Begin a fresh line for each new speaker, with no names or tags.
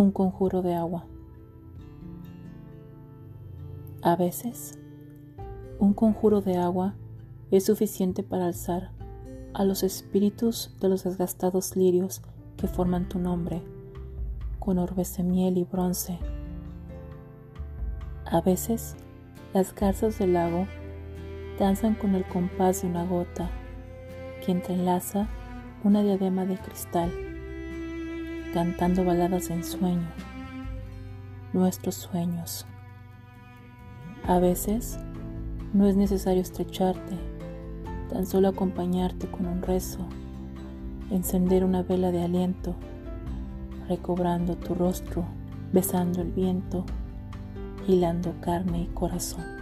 un conjuro de agua. A veces, un conjuro de agua es suficiente para alzar a los espíritus de los desgastados lirios que forman tu nombre, con orbes de miel y bronce. A veces, las garzas del lago danzan con el compás de una gota que entrelaza una diadema de cristal, cantando baladas en sueño, nuestros sueños. A veces no es necesario estrecharte, tan solo acompañarte con un rezo, encender una vela de aliento, recobrando tu rostro, besando el viento, hilando carne y corazón.